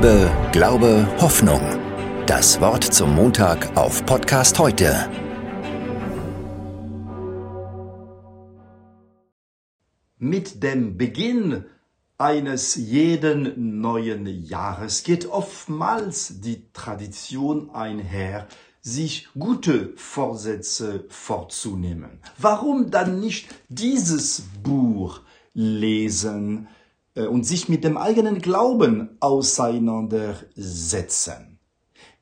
Liebe, Glaube, Hoffnung. Das Wort zum Montag auf Podcast heute. Mit dem Beginn eines jeden neuen Jahres geht oftmals die Tradition einher, sich gute Vorsätze vorzunehmen. Warum dann nicht dieses Buch lesen und sich mit dem eigenen Glauben auseinandersetzen?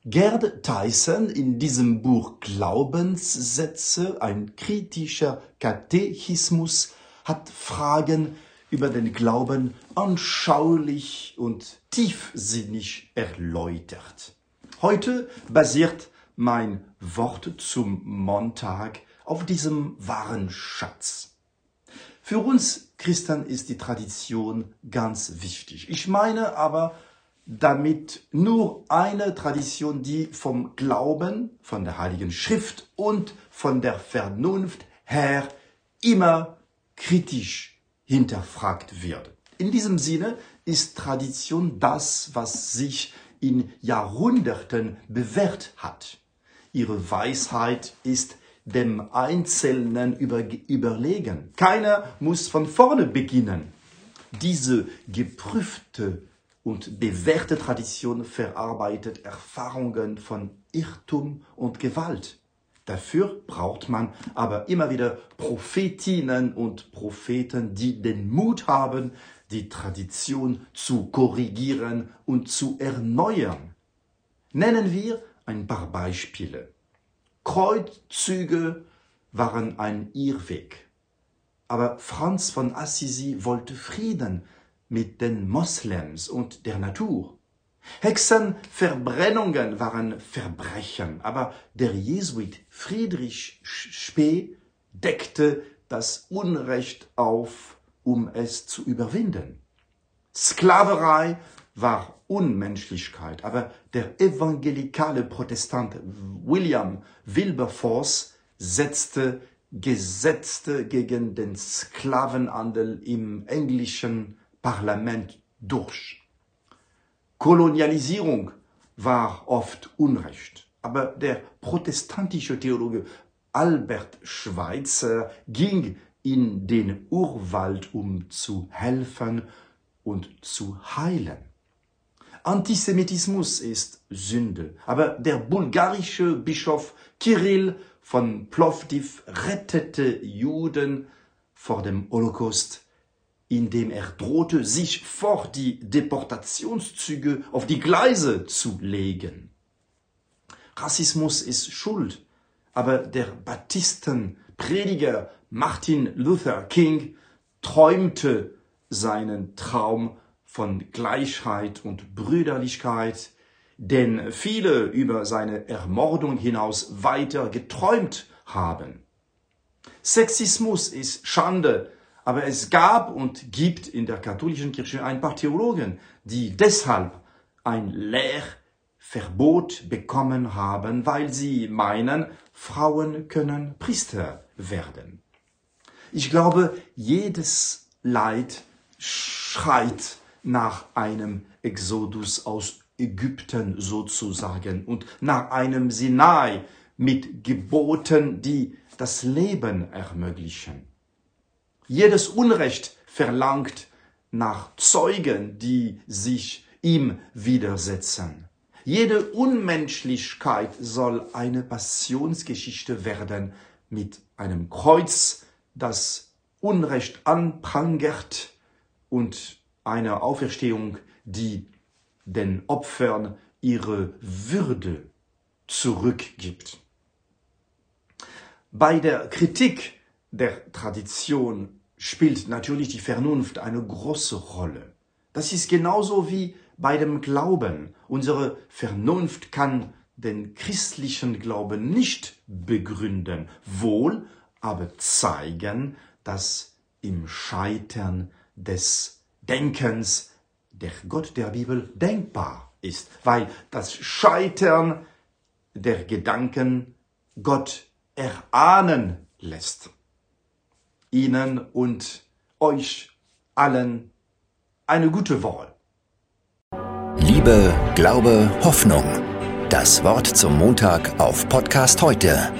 Gerd Tyson in diesem Buch Glaubenssätze, ein kritischer Katechismus, hat Fragen über den Glauben anschaulich und tiefsinnig erläutert. Heute basiert mein Wort zum Montag auf diesem wahren Schatz. Für uns Christen ist die Tradition ganz wichtig. Ich meine aber damit nur eine Tradition, die vom Glauben, von der Heiligen Schrift und von der Vernunft her immer kritisch hinterfragt wird. In diesem Sinne ist Tradition das, was sich in Jahrhunderten bewährt hat. Ihre Weisheit ist dem Einzelnen über, überlegen. Keiner muss von vorne beginnen. Diese geprüfte und bewährte Tradition verarbeitet Erfahrungen von Irrtum und Gewalt. Dafür braucht man aber immer wieder Prophetinnen und Propheten, die den Mut haben, die Tradition zu korrigieren und zu erneuern. Nennen wir ein paar Beispiele. Kreuzzüge waren ein Irrweg. Aber Franz von Assisi wollte Frieden mit den Moslems und der Natur. Hexenverbrennungen waren Verbrechen, aber der Jesuit Friedrich Spee deckte das Unrecht auf, um es zu überwinden. Sklaverei war Unmenschlichkeit, aber der evangelikale Protestant William Wilberforce setzte Gesetze gegen den Sklavenhandel im englischen Parlament durch. Kolonialisierung war oft Unrecht, aber der protestantische Theologe Albert Schweitzer ging in den Urwald, um zu helfen und zu heilen. Antisemitismus ist Sünde, aber der bulgarische Bischof Kirill von Plovdiv rettete Juden vor dem Holocaust, indem er drohte, sich vor die Deportationszüge auf die Gleise zu legen. Rassismus ist Schuld, aber der Baptistenprediger Martin Luther King träumte seinen Traum von Gleichheit und Brüderlichkeit, denn viele über seine Ermordung hinaus weiter geträumt haben. Sexismus ist Schande, aber es gab und gibt in der katholischen Kirche ein paar Theologen, die deshalb ein Lehrverbot bekommen haben, weil sie meinen, Frauen können Priester werden. Ich glaube, jedes Leid schreit nach einem Exodus aus Ägypten sozusagen und nach einem Sinai mit Geboten, die das Leben ermöglichen. Jedes Unrecht verlangt nach Zeugen, die sich ihm widersetzen. Jede Unmenschlichkeit soll eine Passionsgeschichte werden mit einem Kreuz, das Unrecht anprangert und eine Auferstehung, die den Opfern ihre Würde zurückgibt. Bei der Kritik der Tradition spielt natürlich die Vernunft eine große Rolle. Das ist genauso wie bei dem Glauben. Unsere Vernunft kann den christlichen Glauben nicht begründen, wohl aber zeigen, dass im Scheitern des Denkens der Gott der Bibel denkbar ist, weil das Scheitern der Gedanken Gott erahnen lässt. Ihnen und euch allen eine gute Woche. Liebe, Glaube, Hoffnung. Das Wort zum Montag auf Podcast heute